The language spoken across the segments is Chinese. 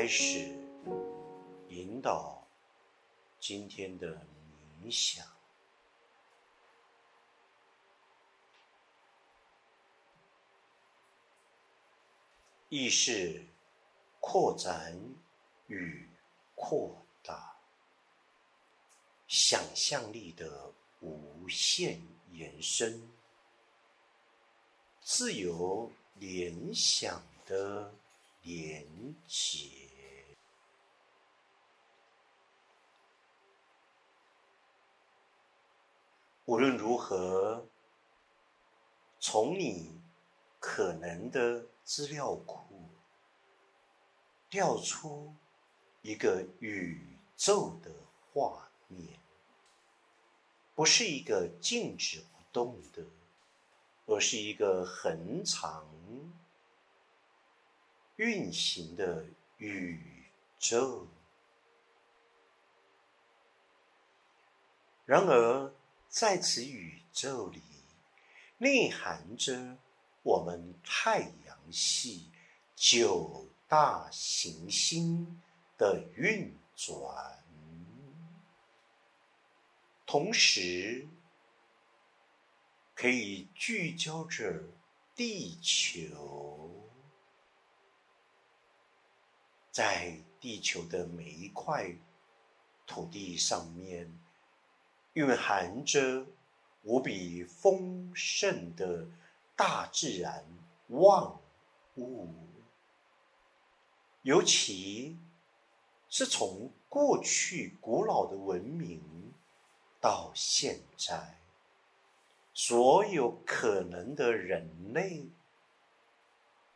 开始引导今天的冥想，意识扩展与扩大，想象力的无限延伸，自由联想的。连结。无论如何，从你可能的资料库调出一个宇宙的画面，不是一个静止不动的，而是一个恒常。运行的宇宙。然而，在此宇宙里，内含着我们太阳系九大行星的运转，同时可以聚焦着地球。在地球的每一块土地上面，蕴含着无比丰盛的大自然万物，尤其是从过去古老的文明到现在，所有可能的人类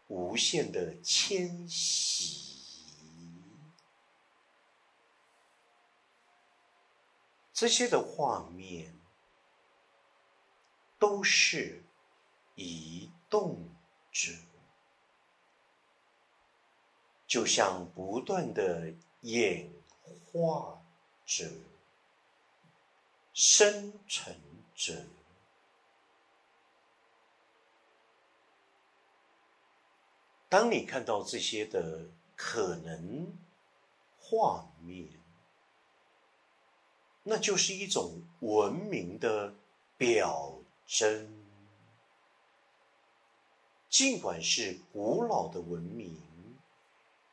无限的迁徙。这些的画面都是移动者，就像不断的演化着、生成着。当你看到这些的可能画面。那就是一种文明的表征，尽管是古老的文明，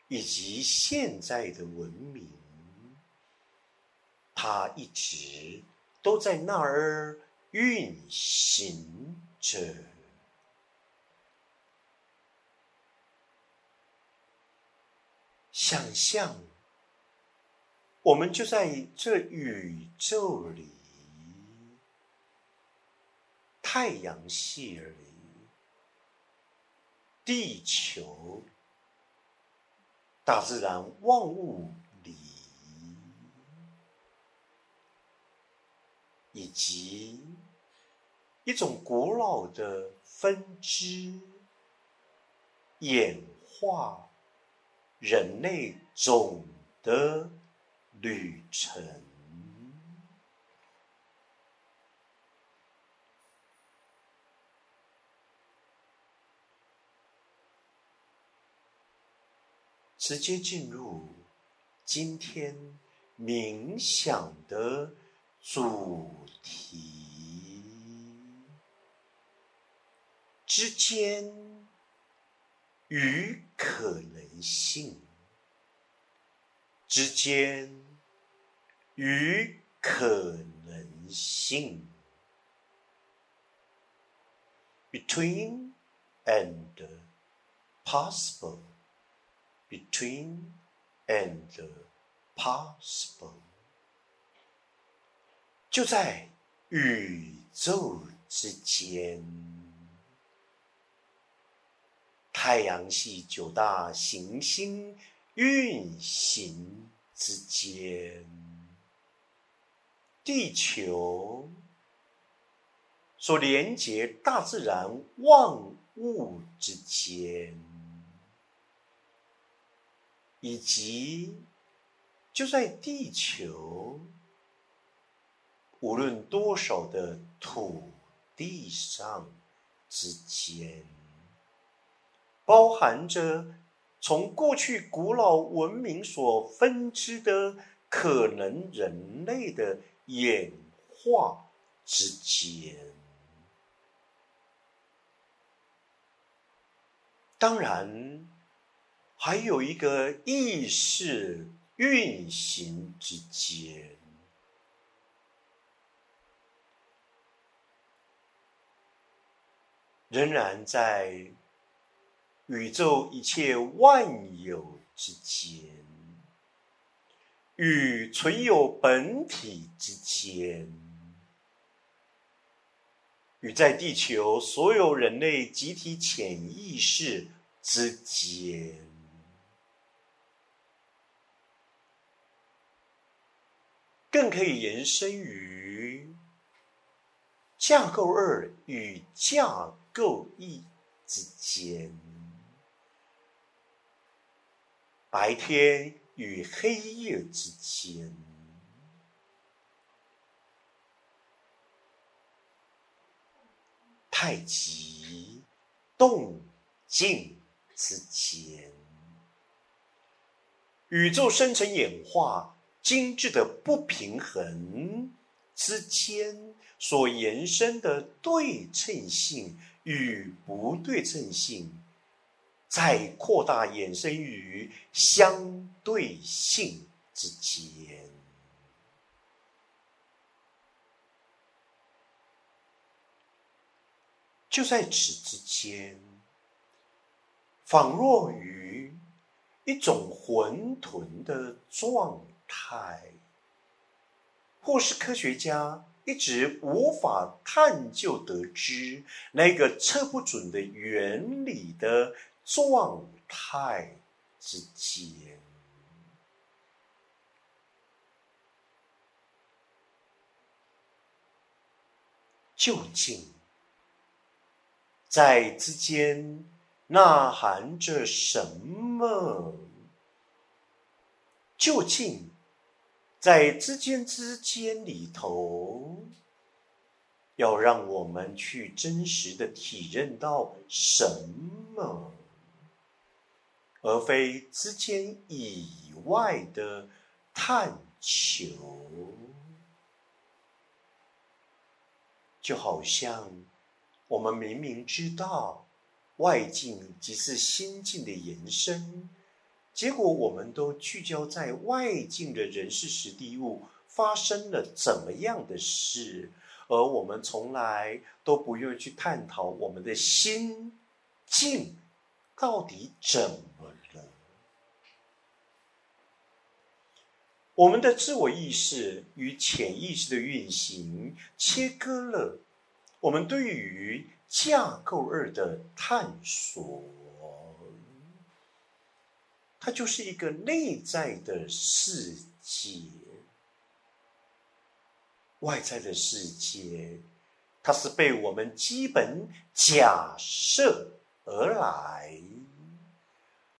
以及现在的文明，它一直都在那儿运行着。想象。我们就在这宇宙里，太阳系里，地球，大自然万物里，以及一种古老的分支，演化人类总的。旅程，直接进入今天冥想的主题。之间与可能性。之间。与可能性，between and possible，between and possible，就在宇宙之间，太阳系九大行星运行之间。地球所连接大自然万物之间，以及就在地球无论多少的土地上之间，包含着从过去古老文明所分支的可能人类的演化之间。当然，还有一个意识运行之间。仍然在宇宙一切万有之间，与存有本体之间，与在地球所有人类集体潜意识之间，更可以延伸于架构二与架。构一之间，白天与黑夜之间，太极动静之间，宇宙生成演化精致的不平衡之间所延伸的对称性。与不对称性，在扩大衍生于相对性之间，就在此之间，仿若于一种混沌的状态，或是科学家。一直无法探究得知那个测不准的原理的状态之间，究竟在之间呐喊着什么？究竟？在之间之间里头，要让我们去真实的体认到什么，而非之间以外的探求。就好像我们明明知道外境即是心境的延伸。结果，我们都聚焦在外境的人事、实地物发生了怎么样的事，而我们从来都不愿意去探讨我们的心境到底怎么了。我们的自我意识与潜意识的运行，切割了我们对于架构二的探索。它就是一个内在的世界，外在的世界，它是被我们基本假设而来，